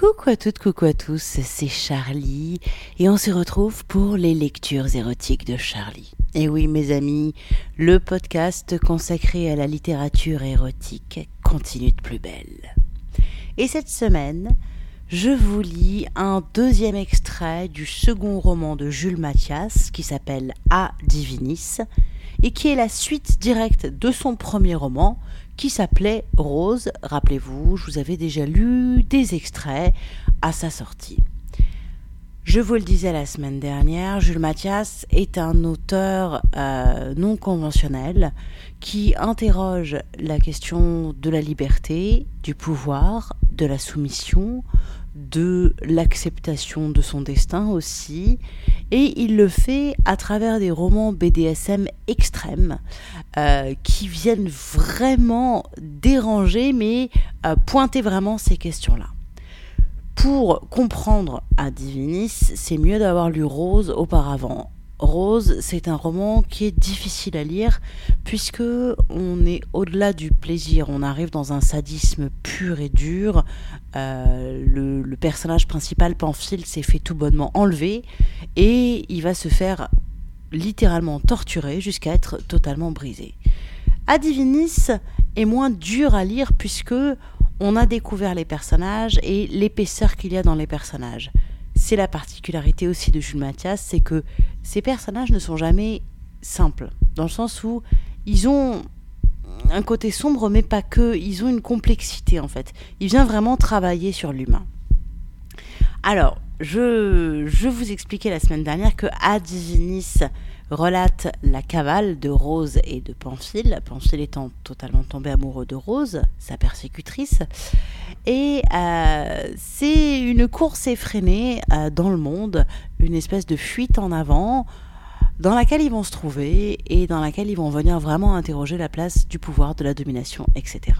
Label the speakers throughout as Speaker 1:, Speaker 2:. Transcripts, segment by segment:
Speaker 1: Coucou à toutes, coucou à tous, c'est Charlie et on se retrouve pour les lectures érotiques de Charlie. Et oui mes amis, le podcast consacré à la littérature érotique continue de plus belle. Et cette semaine, je vous lis un deuxième extrait du second roman de Jules Mathias qui s'appelle A Divinis et qui est la suite directe de son premier roman qui s'appelait Rose. Rappelez-vous, je vous avais déjà lu des extraits à sa sortie. Je vous le disais la semaine dernière, Jules Mathias est un auteur euh, non conventionnel qui interroge la question de la liberté, du pouvoir, de la soumission, de l'acceptation de son destin aussi, et il le fait à travers des romans BDSM extrêmes euh, qui viennent vraiment déranger, mais euh, pointer vraiment ces questions-là. Pour comprendre à Divinis, c'est mieux d'avoir lu Rose auparavant. Rose, c'est un roman qui est difficile à lire puisque on est au-delà du plaisir, on arrive dans un sadisme pur et dur. Euh, le, personnage principal, Pamphile, s'est fait tout bonnement enlever et il va se faire littéralement torturer jusqu'à être totalement brisé. Adivinis est moins dur à lire puisque on a découvert les personnages et l'épaisseur qu'il y a dans les personnages c'est la particularité aussi de Jules Mathias, c'est que ces personnages ne sont jamais simples, dans le sens où ils ont un côté sombre, mais pas que, ils ont une complexité en fait. Il vient vraiment travailler sur l'humain. Alors, je, je vous expliquais la semaine dernière que Adivinis relate la cavale de Rose et de Pamphile, Pamphile étant totalement tombé amoureux de Rose, sa persécutrice. Et euh, c'est une course effrénée euh, dans le monde, une espèce de fuite en avant dans laquelle ils vont se trouver et dans laquelle ils vont venir vraiment interroger la place du pouvoir, de la domination, etc.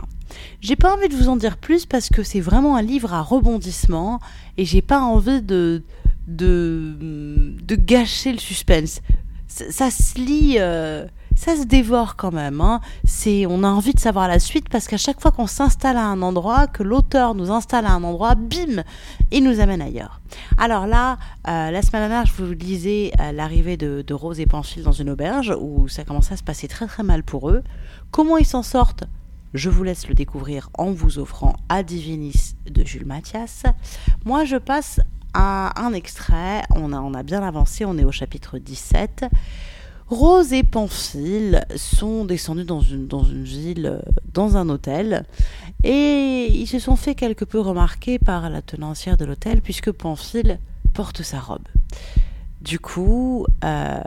Speaker 1: J'ai pas envie de vous en dire plus parce que c'est vraiment un livre à rebondissement et j'ai pas envie de, de, de gâcher le suspense ça, se lit, euh, ça se dévore quand même. Hein. C'est, on a envie de savoir la suite parce qu'à chaque fois qu'on s'installe à un endroit, que l'auteur nous installe à un endroit, bim, il nous amène ailleurs. Alors là, euh, la semaine dernière, je vous disais euh, l'arrivée de, Rose et Pamphile dans une auberge où ça commençait à se passer très très mal pour eux. Comment ils s'en sortent je vous laisse le découvrir en vous offrant à Divinis de Jules Mathias. Moi, je passe un, extrait. On a, on a bien avancé, on est au chapitre 17. Rose et Pamphile sont descendus dans une, ville, euh, dans un hôtel, et ils se sont fait quelque peu remarquer par la tenancière de l'hôtel, puisque Pamphile porte sa robe. Du coup, euh,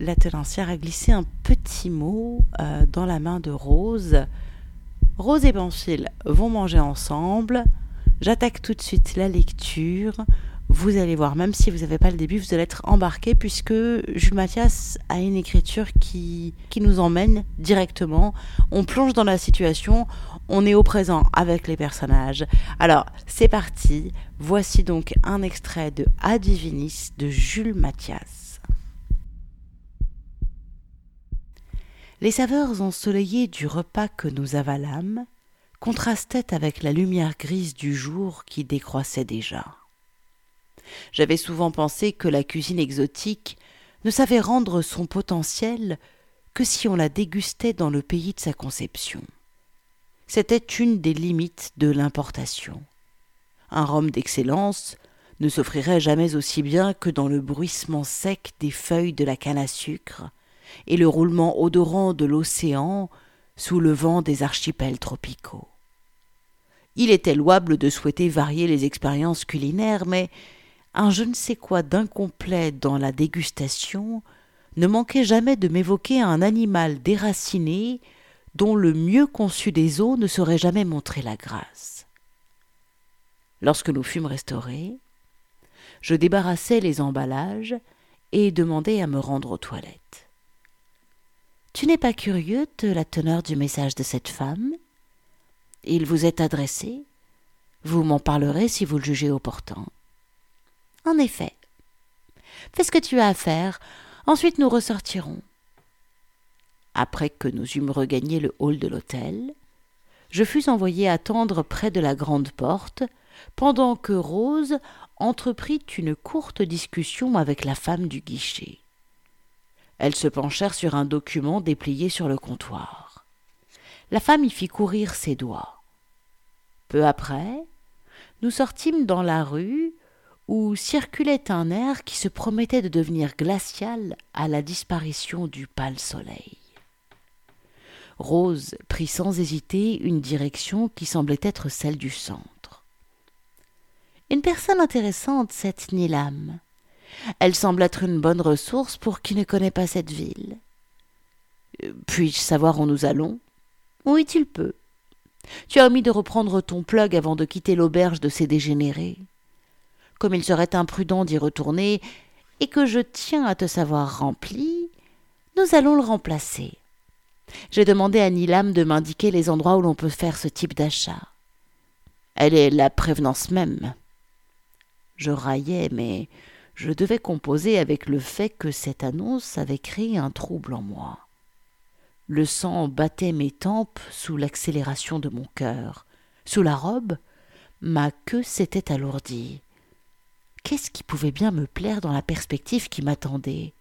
Speaker 1: la tenancière a glissé un petit mot euh, dans la main de Rose. Rose et Pamphile vont manger ensemble. J'attaque tout de suite la lecture vous allez voir, même si vous n'avez pas le début, vous allez être embarqué puisque Jules Mathias a une écriture qui, qui nous emmène directement. On plonge dans la situation, on est au présent avec les personnages. Alors, c'est parti. Voici donc un extrait de Adivinis de Jules Mathias. Les saveurs ensoleillées du repas que nous avalâmes contrastaient avec la lumière grise du jour qui décroissait déjà. J'avais souvent pensé que la cuisine exotique ne savait rendre son potentiel que si on la dégustait dans le pays de sa conception. C'était une des limites de l'importation. Un rhum d'excellence ne s'offrirait jamais aussi bien que dans le bruissement sec des feuilles de la canne à sucre et le roulement odorant de l'océan sous le vent des archipels tropicaux. Il était louable de souhaiter varier les expériences culinaires, mais un je ne sais quoi d'incomplet dans la dégustation ne manquait jamais de m'évoquer un animal déraciné dont le mieux conçu des eaux ne saurait jamais montrer la grâce. Lorsque nous fûmes restaurés, je débarrassai les emballages et demandai à me rendre aux toilettes. Tu n'es pas curieux de la teneur du message de cette femme? Il vous est adressé. Vous m'en parlerez si vous le jugez opportun. En effet. Fais ce que tu as à faire, ensuite nous ressortirons. Après que nous eûmes regagné le hall de l'hôtel, je fus envoyé attendre près de la grande porte, pendant que Rose entreprit une courte discussion avec la femme du guichet. Elles se penchèrent sur un document déplié sur le comptoir. La femme y fit courir ses doigts. Peu après, nous sortîmes dans la rue où circulait un air qui se promettait de devenir glacial à la disparition du pâle soleil. Rose prit sans hésiter une direction qui semblait être celle du centre. Une personne intéressante, cette Nilam. Elle semble être une bonne ressource pour qui ne connaît pas cette ville. Puis-je savoir où nous allons? Oui, tu le peux. Tu as omis de reprendre ton plug avant de quitter l'auberge de ces dégénérés. Comme il serait imprudent d'y retourner, et que je tiens à te savoir rempli, nous allons le remplacer. J'ai demandé à Nilam de m'indiquer les endroits où l'on peut faire ce type d'achat. Elle est la prévenance même. Je raillais, mais je devais composer avec le fait que cette annonce avait créé un trouble en moi. Le sang battait mes tempes sous l'accélération de mon cœur. Sous la robe, ma queue s'était alourdie. Qu'est-ce qui pouvait bien me plaire dans la perspective qui m'attendait?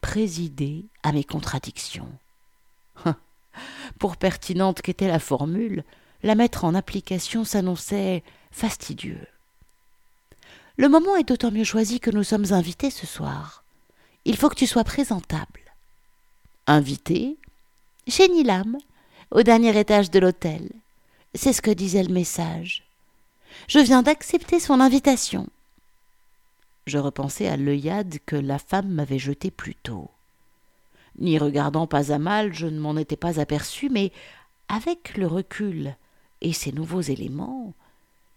Speaker 1: Présider à mes contradictions. Pour pertinente qu'était la formule, la mettre en application s'annonçait fastidieux. Le moment est d'autant mieux choisi que nous sommes invités ce soir. Il faut que tu sois présentable. Invité? Chez Nilam, au dernier étage de l'hôtel. C'est ce que disait le message. Je viens d'accepter son invitation. Je repensai à l'œillade que la femme m'avait jetée plus tôt. N'y regardant pas à mal, je ne m'en étais pas aperçu, mais avec le recul et ces nouveaux éléments,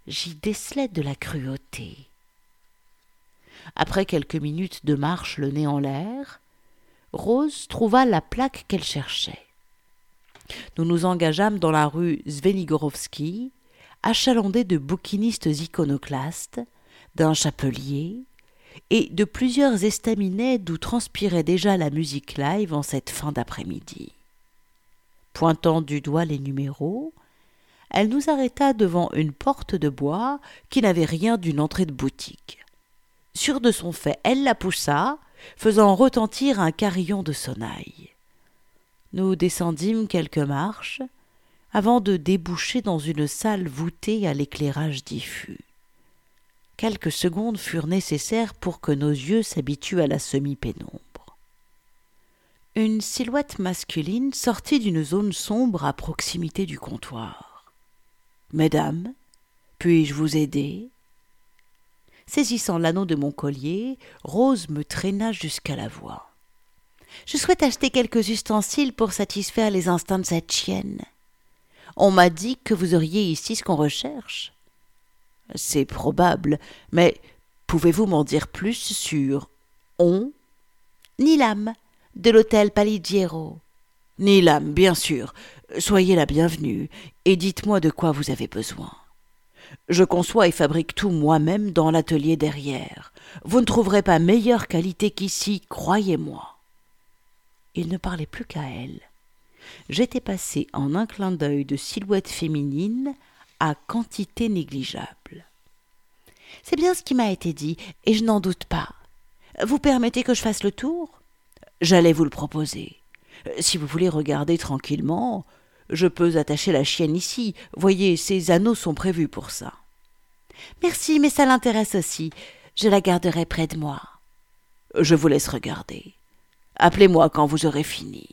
Speaker 1: j'y décelais de la cruauté. Après quelques minutes de marche le nez en l'air, Rose trouva la plaque qu'elle cherchait. Nous nous engageâmes dans la rue Zvenigorovski, achalandés de bouquinistes iconoclastes, d'un chapelier et de plusieurs estaminets d'où transpirait déjà la musique live en cette fin d'après-midi. Pointant du doigt les numéros, elle nous arrêta devant une porte de bois qui n'avait rien d'une entrée de boutique. Sûre de son fait, elle la poussa, faisant retentir un carillon de sonnailles. Nous descendîmes quelques marches avant de déboucher dans une salle voûtée à l'éclairage diffus. Quelques secondes furent nécessaires pour que nos yeux s'habituent à la semi-pénombre. Une silhouette masculine sortit d'une zone sombre à proximité du comptoir. Mesdames, puis-je vous aider? Saisissant l'anneau de mon collier, Rose me traîna jusqu'à la voie. Je souhaite acheter quelques ustensiles pour satisfaire les instincts de cette chienne. On m'a dit que vous auriez ici ce qu'on recherche. C'est probable, mais pouvez-vous m'en dire plus sur on Nilam, de l'hôtel Paligiero? Nilam, bien sûr. Soyez la bienvenue, et dites-moi de quoi vous avez besoin. Je conçois et fabrique tout moi-même dans l'atelier derrière. Vous ne trouverez pas meilleure qualité qu'ici, croyez-moi. Il ne parlait plus qu'à elle. J'étais passé en un clin d'œil de silhouette féminine à quantité négligeable. C'est bien ce qui m'a été dit, et je n'en doute pas. Vous permettez que je fasse le tour? J'allais vous le proposer. Si vous voulez regarder tranquillement, je peux attacher la chienne ici. Voyez, ces anneaux sont prévus pour ça. Merci, mais ça l'intéresse aussi. Je la garderai près de moi. Je vous laisse regarder. Appelez-moi quand vous aurez fini.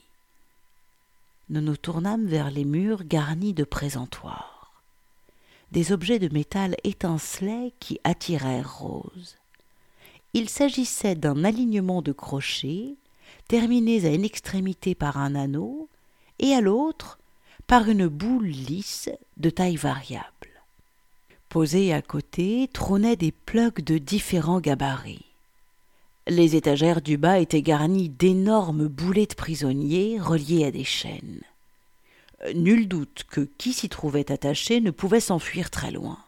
Speaker 1: Nous nous tournâmes vers les murs garnis de présentoirs. Des objets de métal étincelaient qui attirèrent Rose. Il s'agissait d'un alignement de crochets, terminés à une extrémité par un anneau, et à l'autre par une boule lisse de taille variable. Posés à côté trônaient des plugs de différents gabarits. Les étagères du bas étaient garnies d'énormes boulets de prisonniers reliés à des chaînes. Nul doute que qui s'y trouvait attaché ne pouvait s'enfuir très loin.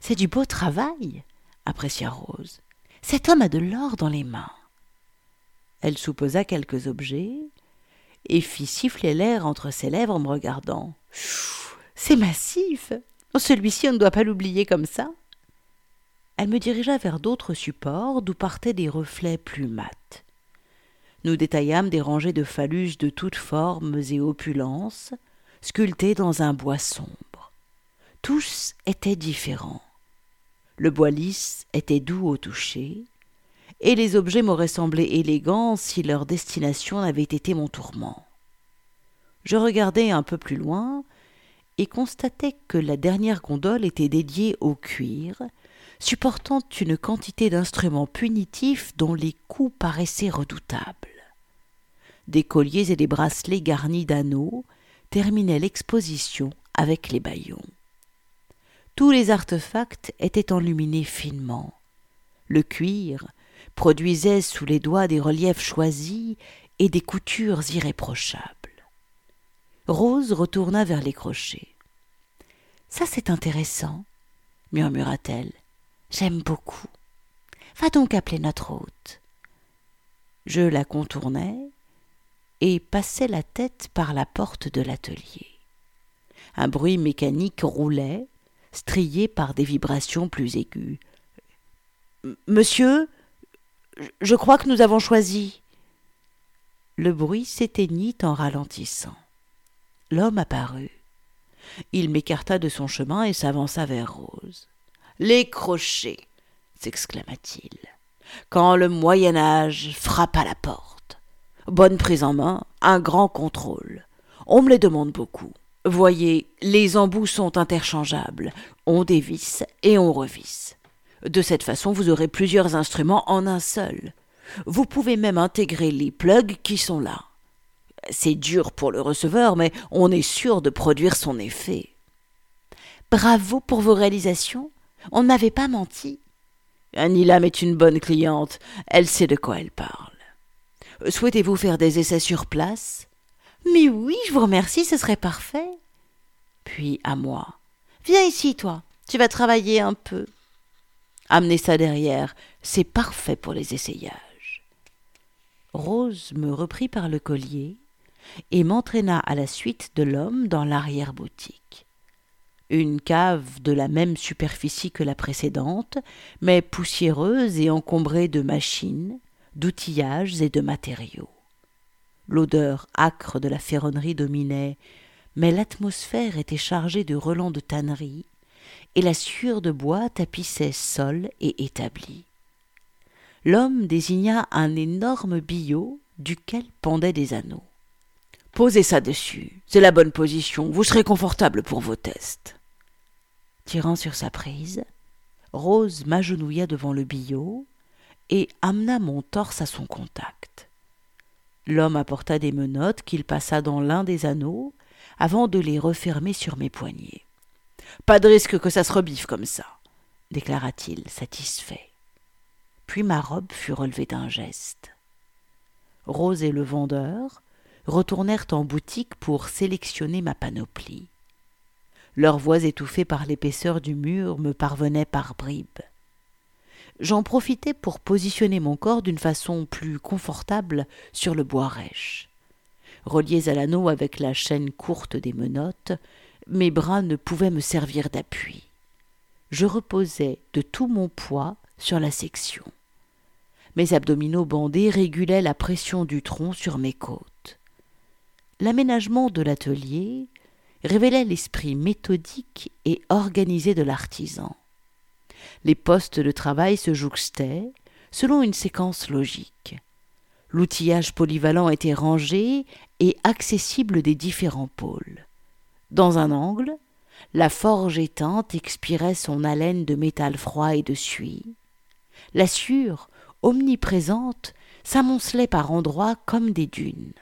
Speaker 1: C'est du beau travail, apprécia Rose. Cet homme a de l'or dans les mains. Elle soupesa quelques objets, et fit siffler l'air entre ses lèvres en me regardant. C'est massif. Celui-ci, on ne doit pas l'oublier comme ça. Elle me dirigea vers d'autres supports d'où partaient des reflets plus mats. Nous détaillâmes des rangées de phallus de toutes formes et opulences, sculptés dans un bois sombre. Tous étaient différents. Le bois lisse était doux au toucher, et les objets m'auraient semblé élégants si leur destination n'avait été mon tourment. Je regardai un peu plus loin et constatai que la dernière gondole était dédiée au cuir, supportant une quantité d'instruments punitifs dont les coups paraissaient redoutables. Des colliers et des bracelets garnis d'anneaux terminaient l'exposition avec les baillons. Tous les artefacts étaient enluminés finement. Le cuir produisait sous les doigts des reliefs choisis et des coutures irréprochables. Rose retourna vers les crochets. Ça, c'est intéressant, murmura-t-elle. J'aime beaucoup. Va donc appeler notre hôte. Je la contournai et passai la tête par la porte de l'atelier. Un bruit mécanique roulait, strié par des vibrations plus aiguës. Monsieur, je crois que nous avons choisi. Le bruit s'éteignit en ralentissant. L'homme apparut. Il m'écarta de son chemin et s'avança vers Rose. Les crochets s'exclama-t-il, quand le Moyen Âge frappe à la porte. Bonne prise en main, un grand contrôle. On me les demande beaucoup. Voyez, les embouts sont interchangeables. On dévisse et on revisse. De cette façon, vous aurez plusieurs instruments en un seul. Vous pouvez même intégrer les plugs qui sont là. C'est dur pour le receveur, mais on est sûr de produire son effet. Bravo pour vos réalisations. On ne m'avait pas menti. Annie Lam est une bonne cliente. Elle sait de quoi elle parle. Souhaitez-vous faire des essais sur place? Mais oui, je vous remercie, ce serait parfait. Puis à moi. Viens ici, toi. Tu vas travailler un peu. Amenez ça derrière. C'est parfait pour les essayages. Rose me reprit par le collier et m'entraîna à la suite de l'homme dans l'arrière-boutique. Une cave de la même superficie que la précédente, mais poussiéreuse et encombrée de machines, d'outillages et de matériaux. L'odeur âcre de la ferronnerie dominait, mais l'atmosphère était chargée de relents de tannerie, et la sueur de bois tapissait sol et établi. L'homme désigna un énorme billot duquel pendaient des anneaux. Posez ça dessus. C'est la bonne position. Vous serez confortable pour vos tests. Tirant sur sa prise, Rose m'agenouilla devant le billot et amena mon torse à son contact. L'homme apporta des menottes qu'il passa dans l'un des anneaux avant de les refermer sur mes poignets. Pas de risque que ça se rebiffe comme ça, déclara-t-il, satisfait. Puis ma robe fut relevée d'un geste. Rose et le vendeur retournèrent en boutique pour sélectionner ma panoplie. Leurs voix étouffées par l'épaisseur du mur me parvenaient par bribes. J'en profitai pour positionner mon corps d'une façon plus confortable sur le bois rêche. Reliés à l'anneau avec la chaîne courte des menottes, mes bras ne pouvaient me servir d'appui. Je reposais de tout mon poids sur la section. Mes abdominaux bandés régulaient la pression du tronc sur mes côtes l'aménagement de l'atelier révélait l'esprit méthodique et organisé de l'artisan. Les postes de travail se jouxtaient selon une séquence logique. L'outillage polyvalent était rangé et accessible des différents pôles. Dans un angle, la forge éteinte expirait son haleine de métal froid et de suie. La sueur, omniprésente, s'amoncelait par endroits comme des dunes.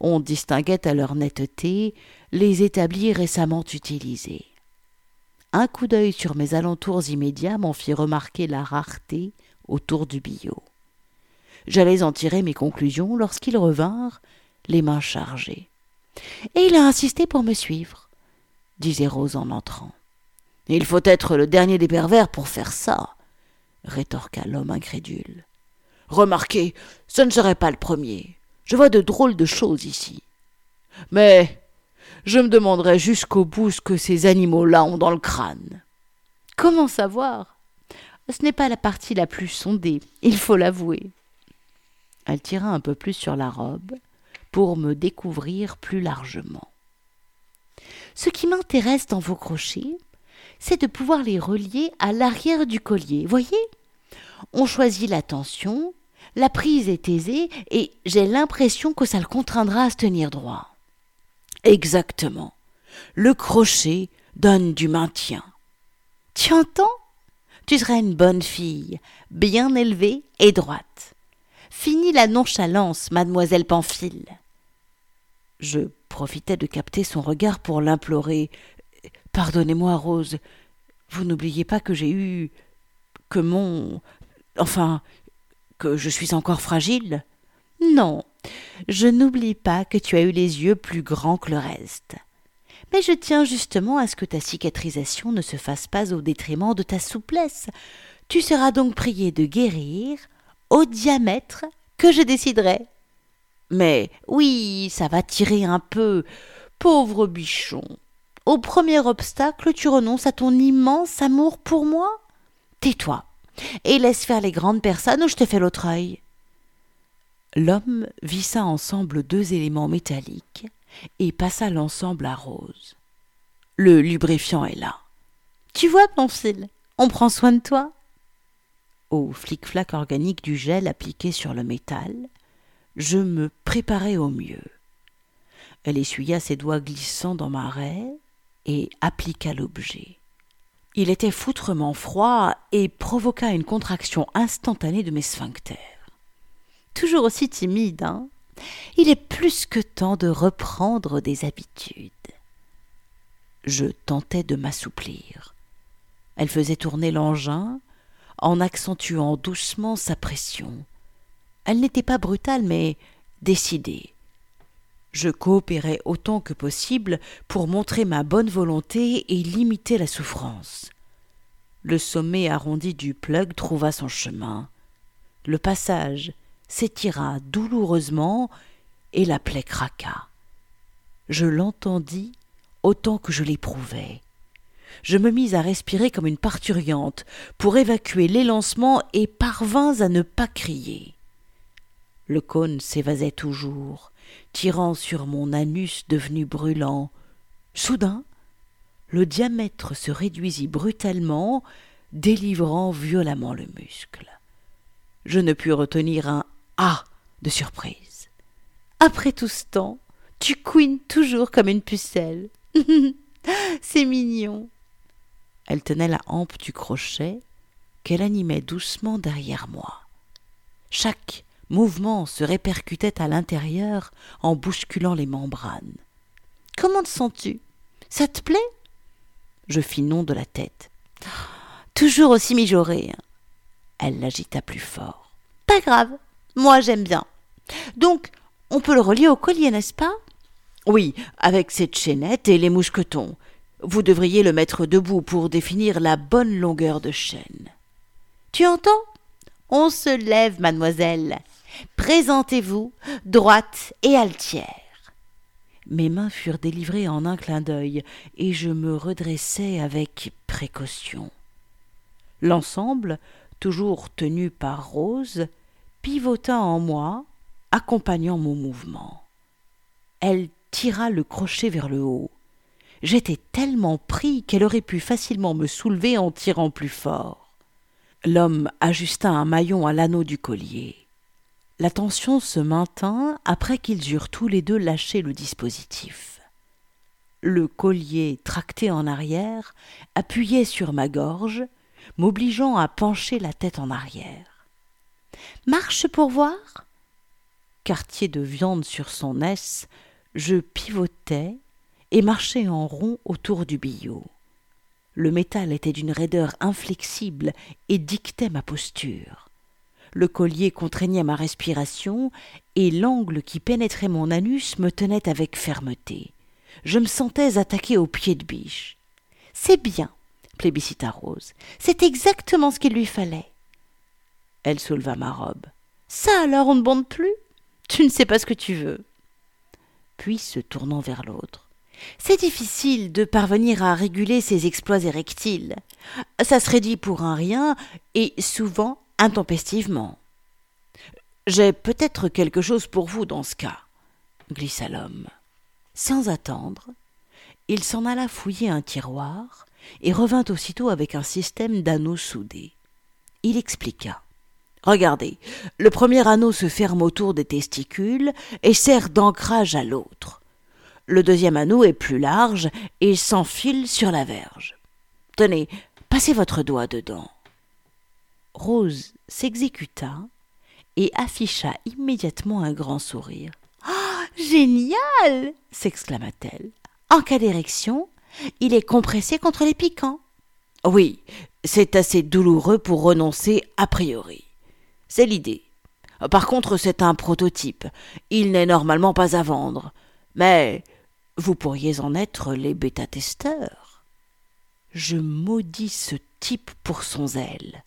Speaker 1: On distinguait à leur netteté les établis récemment utilisés. Un coup d'œil sur mes alentours immédiats m'en fit remarquer la rareté autour du billot. J'allais en tirer mes conclusions lorsqu'ils revinrent, les mains chargées. Et il a insisté pour me suivre, disait Rose en entrant. Il faut être le dernier des pervers pour faire ça, rétorqua l'homme incrédule. Remarquez, ce ne serait pas le premier. Je vois de drôles de choses ici. Mais je me demanderai jusqu'au bout ce que ces animaux-là ont dans le crâne.
Speaker 2: Comment savoir? Ce n'est pas la partie la plus sondée, il faut l'avouer.
Speaker 1: Elle tira un peu plus sur la robe pour me découvrir plus largement.
Speaker 2: Ce qui m'intéresse dans vos crochets, c'est de pouvoir les relier à l'arrière du collier. Voyez? On choisit la tension, la prise est aisée et j'ai l'impression que ça le contraindra à se tenir droit.
Speaker 1: Exactement. Le crochet donne du maintien.
Speaker 2: Tu entends Tu seras une bonne fille, bien élevée et droite. Fini la nonchalance, mademoiselle Pamphile.
Speaker 1: Je profitais de capter son regard pour l'implorer. Pardonnez-moi, Rose. Vous n'oubliez pas que j'ai eu. que mon. enfin. Que je suis encore fragile
Speaker 2: Non, je n'oublie pas que tu as eu les yeux plus grands que le reste mais je tiens justement à ce que ta cicatrisation ne se fasse pas au détriment de ta souplesse. Tu seras donc prié de guérir au diamètre que je déciderai.
Speaker 1: Mais oui, ça va tirer un peu. Pauvre bichon.
Speaker 2: Au premier obstacle, tu renonces à ton immense amour pour moi Tais-toi et laisse faire les grandes personnes ou je te fais l'autre œil?
Speaker 1: L'homme vissa ensemble deux éléments métalliques et passa l'ensemble à Rose. Le lubrifiant est là.
Speaker 2: Tu vois, Pamphile, on prend soin de toi.
Speaker 1: Au flic-flac organique du gel appliqué sur le métal, je me préparai au mieux. Elle essuya ses doigts glissants dans ma raie et appliqua l'objet. Il était foutrement froid et provoqua une contraction instantanée de mes sphincters.
Speaker 2: Toujours aussi timide, hein il est plus que temps de reprendre des habitudes.
Speaker 1: Je tentais de m'assouplir. Elle faisait tourner l'engin en accentuant doucement sa pression. Elle n'était pas brutale, mais décidée. Je coopérais autant que possible pour montrer ma bonne volonté et limiter la souffrance. Le sommet arrondi du plug trouva son chemin. Le passage s'étira douloureusement et la plaie craqua. Je l'entendis autant que je l'éprouvais. Je me mis à respirer comme une parturiante pour évacuer l'élancement et parvins à ne pas crier. Le cône s'évasait toujours, tirant sur mon anus devenu brûlant. Soudain, le diamètre se réduisit brutalement, délivrant violemment le muscle. Je ne pus retenir un ah de surprise.
Speaker 2: Après tout ce temps, tu couines toujours comme une pucelle. C'est mignon.
Speaker 1: Elle tenait la hampe du crochet qu'elle animait doucement derrière moi. Chaque mouvement se répercutait à l'intérieur en bousculant les membranes.
Speaker 2: Comment te sens-tu? Ça te plaît?
Speaker 1: Je fis non de la tête.
Speaker 2: Toujours aussi mijaurée.
Speaker 1: Elle l'agita plus fort.
Speaker 2: Pas grave, moi, j'aime bien. Donc, on peut le relier au collier, n'est-ce pas?
Speaker 1: Oui, avec cette chaînette et les mousquetons. Vous devriez le mettre debout pour définir la bonne longueur de chaîne.
Speaker 2: Tu entends? On se lève, mademoiselle. Présentez-vous, droite et altière.
Speaker 1: Mes mains furent délivrées en un clin d'œil, et je me redressai avec précaution. L'ensemble, toujours tenu par Rose, pivota en moi, accompagnant mon mouvement. Elle tira le crochet vers le haut. J'étais tellement pris qu'elle aurait pu facilement me soulever en tirant plus fort. L'homme ajusta un maillon à l'anneau du collier. La tension se maintint après qu'ils eurent tous les deux lâché le dispositif. Le collier, tracté en arrière, appuyait sur ma gorge, m'obligeant à pencher la tête en arrière.
Speaker 2: Marche pour voir
Speaker 1: Quartier de viande sur son S, je pivotais et marchais en rond autour du billot. Le métal était d'une raideur inflexible et dictait ma posture. Le collier contraignait ma respiration et l'angle qui pénétrait mon anus me tenait avec fermeté. Je me sentais attaqué au pied de biche.
Speaker 2: C'est bien, plébiscita Rose. C'est exactement ce qu'il lui fallait.
Speaker 1: Elle souleva ma robe.
Speaker 2: Ça alors, on ne bande plus? Tu ne sais pas ce que tu veux.
Speaker 1: Puis, se tournant vers l'autre.
Speaker 2: C'est difficile de parvenir à réguler ses exploits érectiles. Ça se réduit pour un rien et souvent intempestivement. J'ai peut-être quelque chose pour vous dans ce cas, glissa l'homme. Sans attendre, il s'en alla fouiller un tiroir et revint aussitôt avec un système d'anneaux soudés. Il expliqua. Regardez, le premier anneau se ferme autour des testicules et sert d'ancrage à l'autre. Le deuxième anneau est plus large et s'enfile sur la verge. Tenez, passez votre doigt dedans. Rose s'exécuta et afficha immédiatement un grand sourire. Oh, génial s'exclama-t-elle. En cas d'érection, il est compressé contre les piquants.
Speaker 1: Oui, c'est assez douloureux pour renoncer a priori. C'est l'idée. Par contre, c'est un prototype. Il n'est normalement pas à vendre. Mais vous pourriez en être les bêta-testeurs. Je maudis ce type pour son zèle.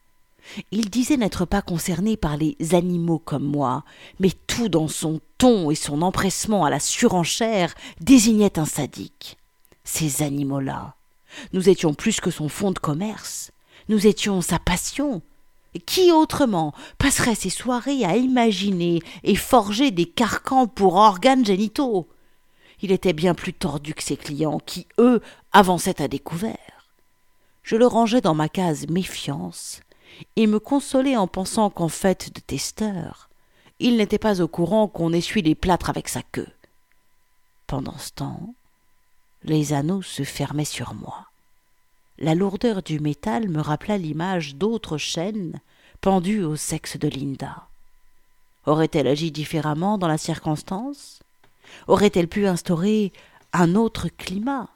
Speaker 1: Il disait n'être pas concerné par les animaux comme moi, mais tout dans son ton et son empressement à la surenchère désignait un sadique. Ces animaux-là, nous étions plus que son fonds de commerce, nous étions sa passion. Qui autrement passerait ses soirées à imaginer et forger des carcans pour organes génitaux? Il était bien plus tordu que ses clients, qui, eux, avançaient à découvert. Je le rangeais dans ma case méfiance, et me consolais en pensant qu'en fait de testeur, il n'était pas au courant qu'on essuie les plâtres avec sa queue. Pendant ce temps, les anneaux se fermaient sur moi. La lourdeur du métal me rappela l'image d'autres chaînes pendues au sexe de Linda. Aurait-elle agi différemment dans la circonstance? Aurait-elle pu instaurer un autre climat?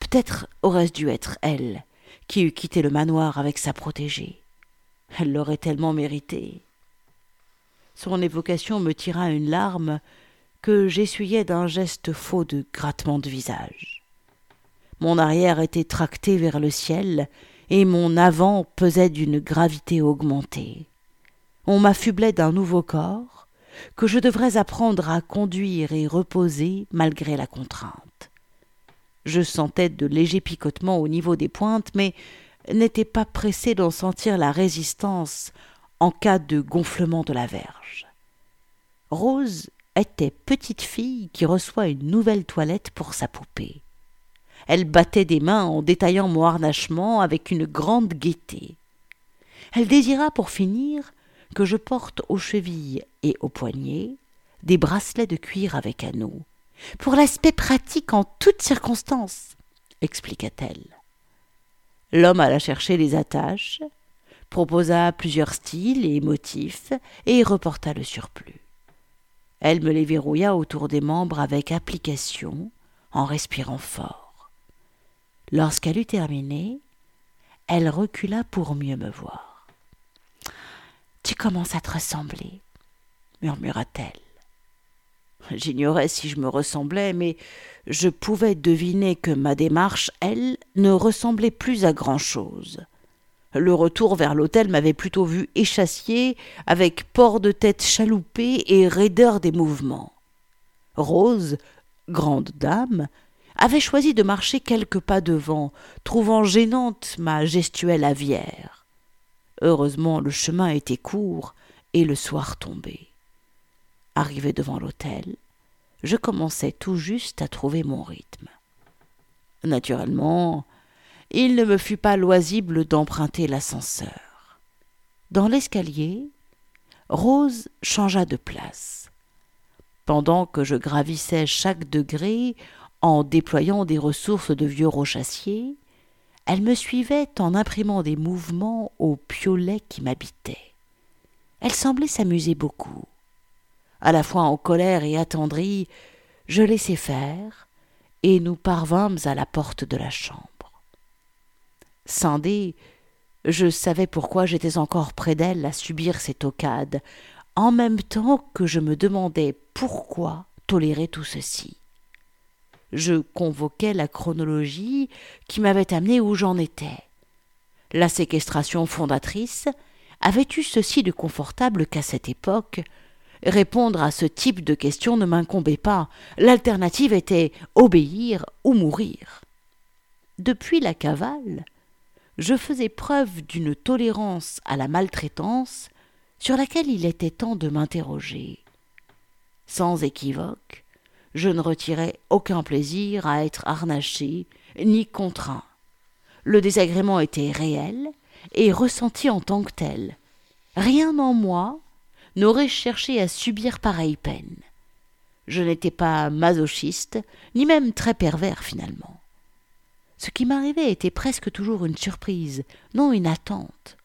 Speaker 1: Peut-être aurait-ce dû être elle qui eût quitté le manoir avec sa protégée. Elle l'aurait tellement mérité. Son évocation me tira une larme que j'essuyai d'un geste faux de grattement de visage. Mon arrière était tracté vers le ciel, et mon avant pesait d'une gravité augmentée. On m'affublait d'un nouveau corps, que je devrais apprendre à conduire et reposer malgré la contrainte. Je sentais de légers picotements au niveau des pointes, mais n'étais pas pressé d'en sentir la résistance en cas de gonflement de la verge. Rose était petite fille qui reçoit une nouvelle toilette pour sa poupée. Elle battait des mains en détaillant mon harnachement avec une grande gaieté. Elle désira pour finir que je porte aux chevilles et aux poignets des bracelets de cuir avec anneaux, pour l'aspect pratique en toutes circonstances, expliqua-t-elle. L'homme alla chercher les attaches, proposa plusieurs styles et motifs, et reporta le surplus. Elle me les verrouilla autour des membres avec application, en respirant fort. Lorsqu'elle eut terminé, elle recula pour mieux me voir. Tu commences à te ressembler, murmura-t-elle. J'ignorais si je me ressemblais, mais je pouvais deviner que ma démarche, elle, ne ressemblait plus à grand-chose. Le retour vers l'hôtel m'avait plutôt vu échassier, avec port de tête chaloupé et raideur des mouvements. Rose, grande dame, avait choisi de marcher quelques pas devant, trouvant gênante ma gestuelle aviaire. Heureusement, le chemin était court et le soir tombait. Arrivé devant l'hôtel, je commençais tout juste à trouver mon rythme. Naturellement, il ne me fut pas loisible d'emprunter l'ascenseur. Dans l'escalier, Rose changea de place. Pendant que je gravissais chaque degré en déployant des ressources de vieux rochassiers, elle me suivait en imprimant des mouvements au piolet qui m'habitait. Elle semblait s'amuser beaucoup. À la fois en colère et attendrie, je laissai faire, et nous parvînmes à la porte de la chambre. Scindé, je savais pourquoi j'étais encore près d'elle à subir ces tocades, en même temps que je me demandais pourquoi tolérer tout ceci je convoquais la chronologie qui m'avait amené où j'en étais. La séquestration fondatrice avait eu ceci de confortable qu'à cette époque,
Speaker 2: Répondre à ce type de questions ne m'incombait pas. L'alternative était obéir ou mourir. Depuis la cavale, je faisais preuve d'une tolérance à la maltraitance sur laquelle il était temps de m'interroger. Sans équivoque, je ne retirais aucun plaisir à être harnaché ni contraint. Le désagrément était réel et ressenti en tant que tel. Rien en moi n'aurait cherché à subir pareille peine. Je n'étais pas masochiste, ni même très pervers finalement. Ce qui m'arrivait était presque toujours une surprise, non une attente.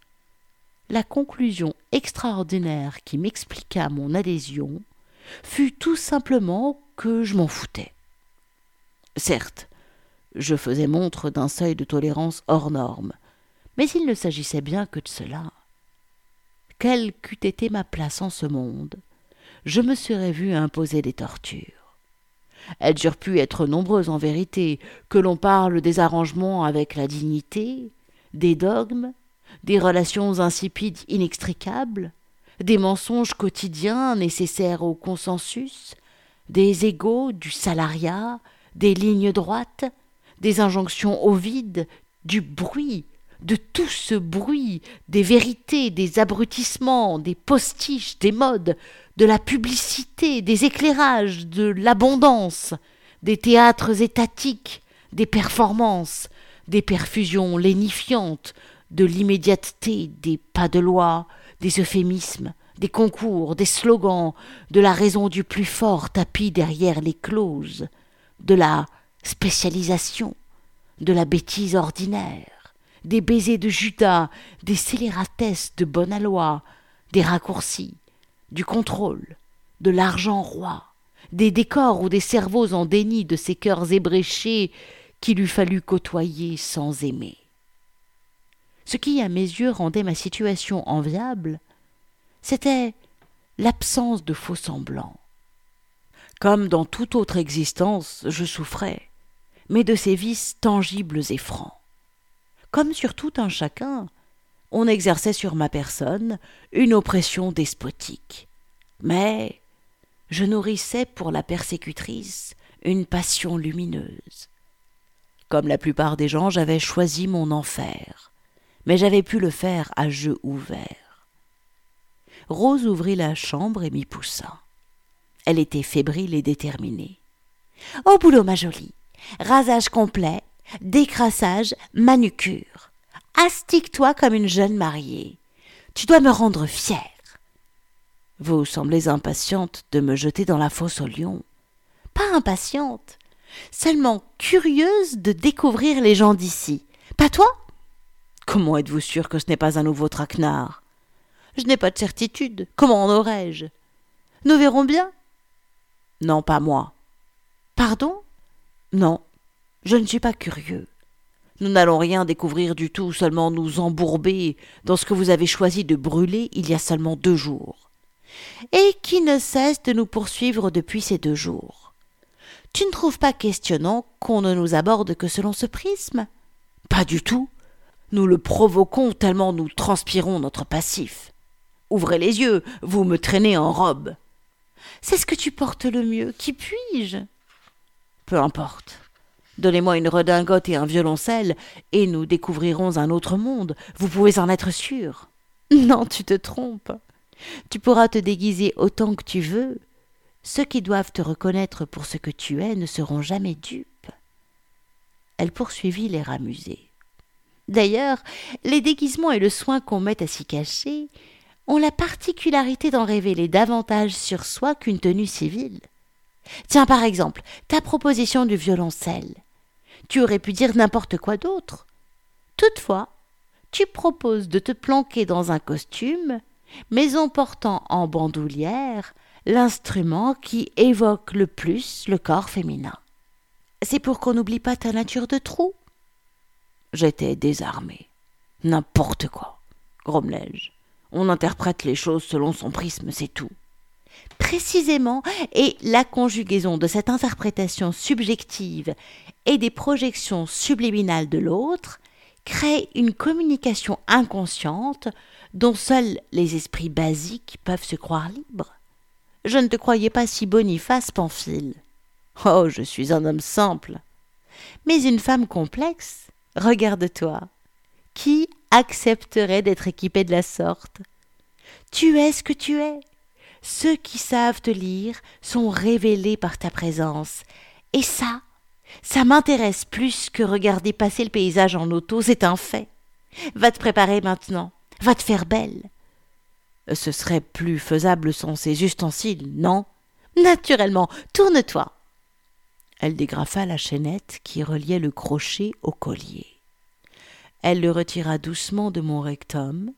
Speaker 2: La conclusion extraordinaire qui m'expliqua mon adhésion fut tout simplement que je m'en foutais. Certes, je faisais montre d'un seuil de tolérance hors norme, mais il ne s'agissait bien que de cela. Quelle qu'eût été ma place en ce monde, je me serais vu imposer des tortures. Elles eurent pu être nombreuses en vérité, que l'on parle des arrangements avec la dignité, des dogmes, des relations insipides inextricables, des mensonges quotidiens nécessaires au consensus, des égaux, du salariat, des lignes droites, des injonctions au vide, du bruit, de tout ce bruit, des vérités, des abrutissements, des postiches, des modes, de la publicité, des éclairages, de l'abondance, des théâtres étatiques, des performances, des perfusions lénifiantes, de l'immédiateté, des pas de loi, des euphémismes, des concours, des slogans, de la raison du plus fort tapis derrière les clauses, de la spécialisation, de la bêtise ordinaire, des baisers de Judas, des scélératesses de bonne aloi, des raccourcis, du contrôle, de l'argent roi, des décors ou des cerveaux en déni de ces cœurs ébréchés qu'il eût fallu côtoyer sans aimer. Ce qui, à mes yeux, rendait ma situation enviable, c'était l'absence de faux semblants. Comme dans toute autre existence, je souffrais, mais de ces vices tangibles et francs. Comme sur tout un chacun, on exerçait sur ma personne une oppression despotique. Mais je nourrissais pour la persécutrice une passion lumineuse. Comme la plupart des gens, j'avais choisi mon enfer, mais j'avais pu le faire à jeu ouvert. Rose ouvrit la chambre et m'y poussa. Elle était fébrile et déterminée. Au boulot, ma jolie. Rasage complet, décrassage, manucure. Astique-toi comme une jeune mariée. Tu dois me rendre fière. Vous semblez impatiente de me jeter dans la fosse au lion. Pas impatiente, seulement curieuse de découvrir les gens d'ici. Pas toi? Comment êtes-vous sûr que ce n'est pas un nouveau traquenard? Je n'ai pas de certitude. Comment en aurais-je? Nous verrons bien. Non, pas moi. Pardon? Non, je ne suis pas curieux. Nous n'allons rien découvrir du tout, seulement nous embourber dans ce que vous avez choisi de brûler il y a seulement deux jours, et qui ne cesse de nous poursuivre depuis ces deux jours. Tu ne trouves pas questionnant qu'on ne nous aborde que selon ce prisme? Pas du tout. Nous le provoquons tellement nous transpirons notre passif. Ouvrez les yeux, vous me traînez en robe. C'est ce que tu portes le mieux. Qui puis-je? Peu importe. Donnez-moi une redingote et un violoncelle, et nous découvrirons un autre monde. Vous pouvez en être sûr. Non, tu te trompes. Tu pourras te déguiser autant que tu veux. Ceux qui doivent te reconnaître pour ce que tu es ne seront jamais dupes. Elle poursuivit l'air amusé. D'ailleurs, les déguisements et le soin qu'on met à s'y cacher ont la particularité d'en révéler davantage sur soi qu'une tenue civile. Tiens, par exemple, ta proposition du violoncelle. Tu aurais pu dire n'importe quoi d'autre. Toutefois, tu proposes de te planquer dans un costume, mais en portant en bandoulière l'instrument qui évoque le plus le corps féminin. C'est pour qu'on n'oublie pas ta nature de trou. J'étais désarmé. N'importe quoi, grommelai-je. On interprète les choses selon son prisme, c'est tout. Précisément, et la conjugaison de cette interprétation subjective et des projections subliminales de l'autre crée une communication inconsciente dont seuls les esprits basiques peuvent se croire libres. Je ne te croyais pas si boniface, Pamphile.
Speaker 1: Oh, je suis un homme simple.
Speaker 2: Mais une femme complexe Regarde-toi. Qui accepterait d'être équipée de la sorte? Tu es ce que tu es. Ceux qui savent te lire sont révélés par ta présence. Et ça, ça m'intéresse plus que regarder passer le paysage en auto, c'est un fait. Va te préparer maintenant, va te faire belle.
Speaker 1: Ce serait plus faisable sans ces ustensiles, non?
Speaker 2: Naturellement, tourne-toi.
Speaker 1: Elle dégrafa la chaînette qui reliait le crochet au collier. Elle le retira doucement de mon rectum,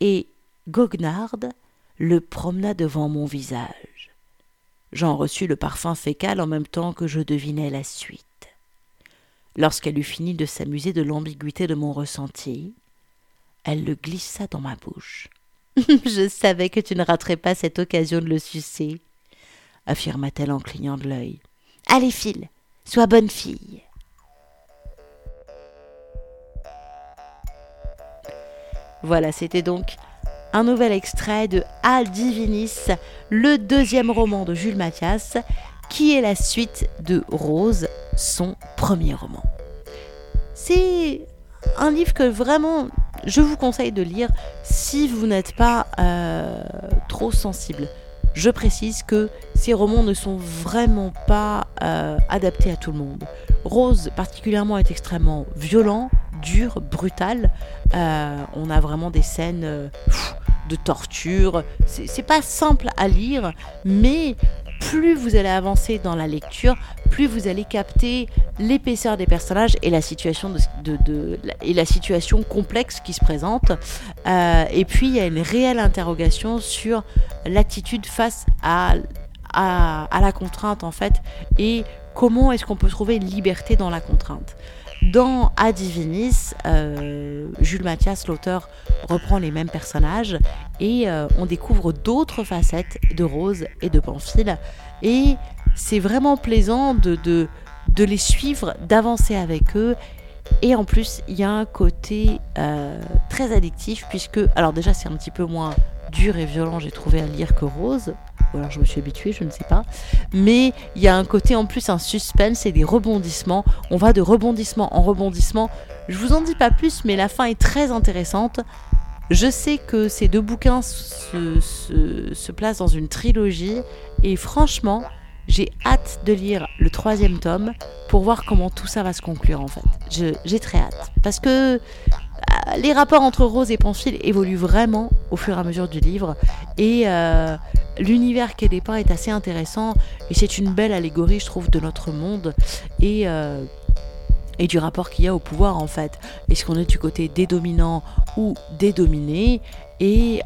Speaker 1: et goguenarde le promena devant mon visage. J'en reçus le parfum fécal en même temps que je devinais la suite. Lorsqu'elle eut fini de s'amuser de l'ambiguïté de mon ressenti, elle le glissa dans ma bouche.
Speaker 2: Je savais que tu ne raterais pas cette occasion de le sucer, affirma-t-elle en clignant de l'œil. Allez, file, sois bonne fille. Voilà, c'était donc un nouvel extrait de A Divinis, le deuxième roman de Jules Mathias, qui est la suite de Rose, son premier roman. C'est un livre que vraiment je vous conseille de lire si vous n'êtes pas euh, trop sensible. Je précise que ces romans ne sont vraiment pas euh, adaptés à tout le monde. Rose particulièrement est extrêmement violent, dur, brutal. Euh, on a vraiment des scènes de torture. C'est pas simple à lire, mais plus vous allez avancer dans la lecture, plus vous allez capter l'épaisseur des personnages et la situation, de, et la situation complexe qui se présente. Euh, et puis il y a une réelle interrogation sur l'attitude face à, à, à, la contrainte en fait et comment est-ce qu'on peut trouver une liberté dans la contrainte. Dans Adivinis, euh, Jules Mathias, l'auteur, reprend les mêmes personnages et euh, on découvre d'autres facettes de Rose et de Pamphile. Et c'est vraiment plaisant de, les suivre, d'avancer avec eux. Et en plus, il y a un côté euh, très addictif, puisque, alors déjà, c'est un petit peu moins dur et violent, j'ai trouvé à lire que Rose, alors je me suis habituée, je ne sais pas. Mais il y a un côté en plus, un suspense et des rebondissements. On va de rebondissement en rebondissement. Je vous en dis pas plus, mais la fin est très intéressante. Je sais que ces deux bouquins se, se, placent dans une trilogie et franchement, j'ai hâte de lire le troisième tome pour voir comment tout ça va se conclure en fait. J'ai très hâte parce que les rapports entre Rose et Pamphile évoluent vraiment au fur et à mesure du livre. Et euh, l'univers qu'elle dépeint est assez intéressant. Et c'est une belle allégorie je trouve de notre monde et, euh, et du rapport qu'il y a au pouvoir en fait. Est-ce qu'on est du côté des dominants ou des dominés? Et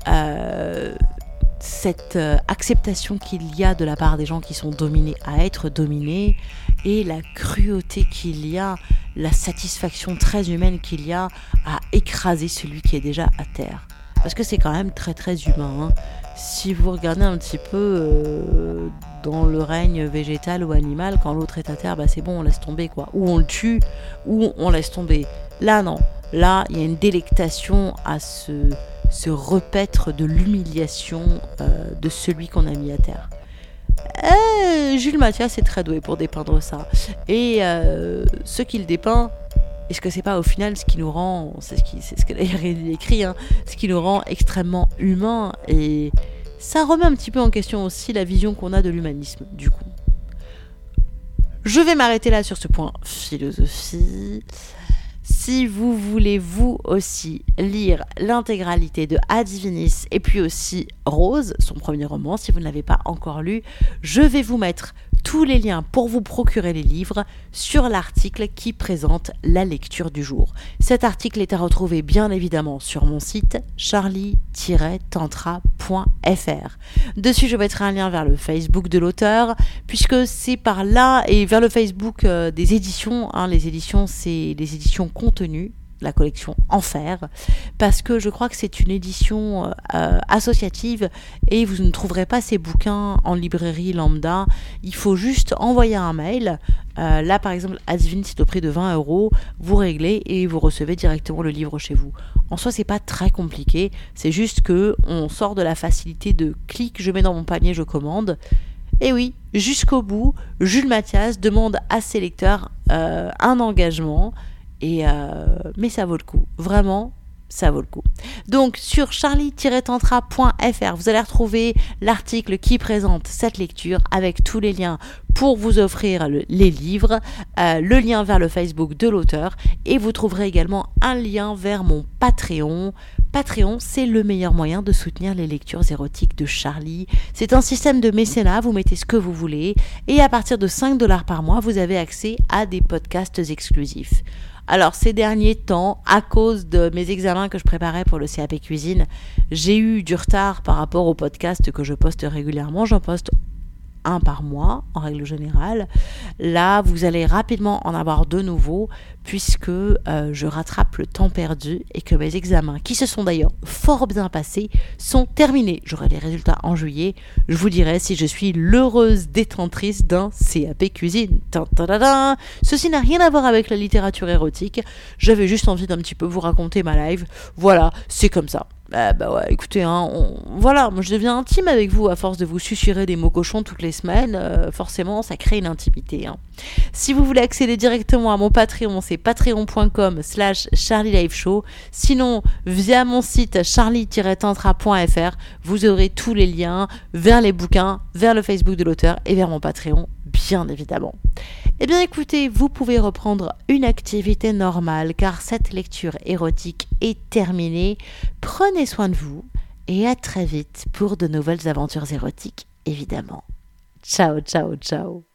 Speaker 2: cette acceptation qu'il y a de la part des gens qui sont dominés à être dominés et la cruauté qu'il y a la satisfaction très humaine qu'il y a à écraser celui qui est déjà à terre. Parce que c'est quand même très très humain. Hein. Si vous regardez un petit peu euh, dans le règne végétal ou animal, quand l'autre est à terre, bah c'est bon, on laisse tomber quoi. Ou on le tue, ou on laisse tomber. Là non. Là, il y a une délectation à se, se repaître de l'humiliation euh, de celui qu'on a mis à terre. Euh, Jules Mathias est très doué pour dépeindre ça. Et euh, ce qu'il dépeint, est-ce que c'est pas au final ce qui nous rend, c'est ce qui, c'est ce écrit, hein, ce qui nous rend extrêmement humain et ça remet un petit peu en question aussi la vision qu'on a de l'humanisme, du coup. Je vais m'arrêter là sur ce point philosophie. Si vous voulez vous aussi lire l'intégralité de Adivinis et puis aussi Rose, son premier roman, si vous ne l'avez pas encore lu, je vais vous mettre tous les liens pour vous procurer les livres sur l'article qui présente la lecture du jour. Cet article est à retrouver bien évidemment sur mon site charlie-tantra.fr. Dessus, je mettrai un lien vers le Facebook de l'auteur, puisque c'est par là, et vers le Facebook euh, des éditions. Hein, les éditions, c'est les éditions contenues la collection Enfer, parce que je crois que c'est une édition euh, associative et vous ne trouverez pas ces bouquins en librairie lambda. Il faut juste envoyer un mail. Euh, là, par exemple, Advent, c'est au prix de 20 euros. Vous réglez et vous recevez directement le livre chez vous. En soi, c'est pas très compliqué. C'est juste que on sort de la facilité de clic, je mets dans mon panier, je commande. Et oui, jusqu'au bout, Jules Mathias demande à ses lecteurs euh, un engagement. Euh, mais ça vaut le coup. Vraiment, ça vaut le coup. Donc sur charlie-tantra.fr, vous allez retrouver l'article qui présente cette lecture avec tous les liens pour vous offrir les livres, euh, le lien vers le Facebook de l'auteur et vous trouverez également un lien vers mon Patreon. Patreon, c'est le meilleur moyen de soutenir les lectures érotiques de Charlie. C'est un système de mécénat, vous mettez ce que vous voulez et à partir de 5 dollars par mois, vous avez accès à des podcasts exclusifs. Alors ces derniers temps, à cause de mes examens que je préparais pour le CAP cuisine, j'ai eu du retard par rapport au podcast que je poste régulièrement. J'en poste un par mois en règle générale. Là, vous allez rapidement en avoir de nouveaux puisque euh, je rattrape le temps perdu et que mes examens, qui se sont d'ailleurs fort bien passés, sont terminés. J'aurai les résultats en juillet. Je vous dirai si je suis l'heureuse détentrice d'un CAP cuisine. Ceci n'a rien à voir avec la littérature érotique. J'avais juste envie d'un petit peu vous raconter ma live. Voilà, c'est comme ça. Bah, bah ouais, écoutez, hein, voilà, moi je deviens intime avec vous à force de vous susurrer des mots cochons toutes les semaines. Euh, forcément, ça crée une intimité. Hein. Si vous voulez accéder directement à mon Patreon, c'est patreon.com slash Show. Sinon, via mon site charlie-tantra.fr, vous aurez tous les liens vers les bouquins, vers le Facebook de l'auteur et vers mon Patreon, bien évidemment. Eh bien écoutez, vous pouvez reprendre une activité normale car cette lecture érotique est terminée. Prenez soin de vous et à très vite pour de nouvelles aventures érotiques, évidemment. Ciao, ciao, ciao.